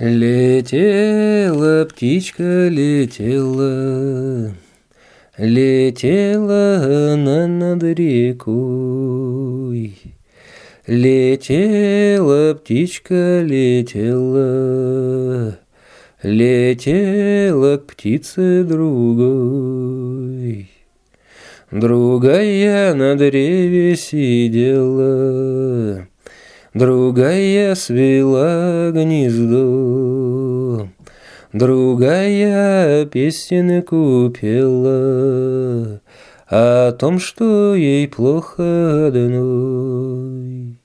Летела птичка, летела, Летела она над рекой. Летела птичка, летела, Летела к птице другой. Другая на древе сидела, Другая свела гнездо, Другая песенку пела О том, что ей плохо одной.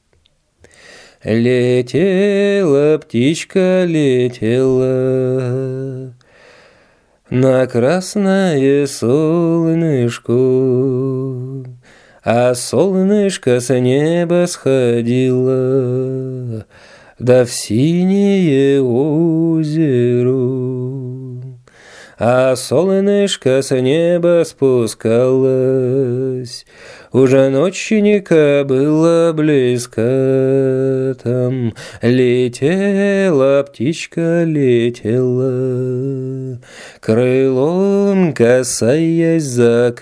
Летела птичка, летела На красное солнышко, а солнышко с неба сходило, Да в синее озеро. А солнышко с неба спускалось, Уже ночника было близко там. Летела птичка, летела, Крылом касаясь заката.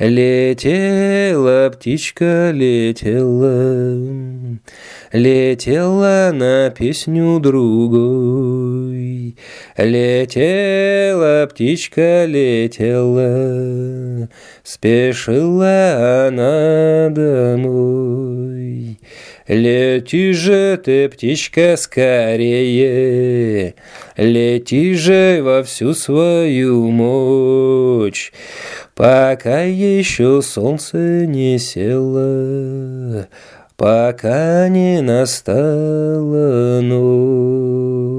Летела птичка, летела, Летела на песню другой. Летела птичка, летела, Спешила она домой. Лети же ты, птичка, скорее, Лети же во всю свою мощь, Пока еще солнце не село, Пока не настала ночь.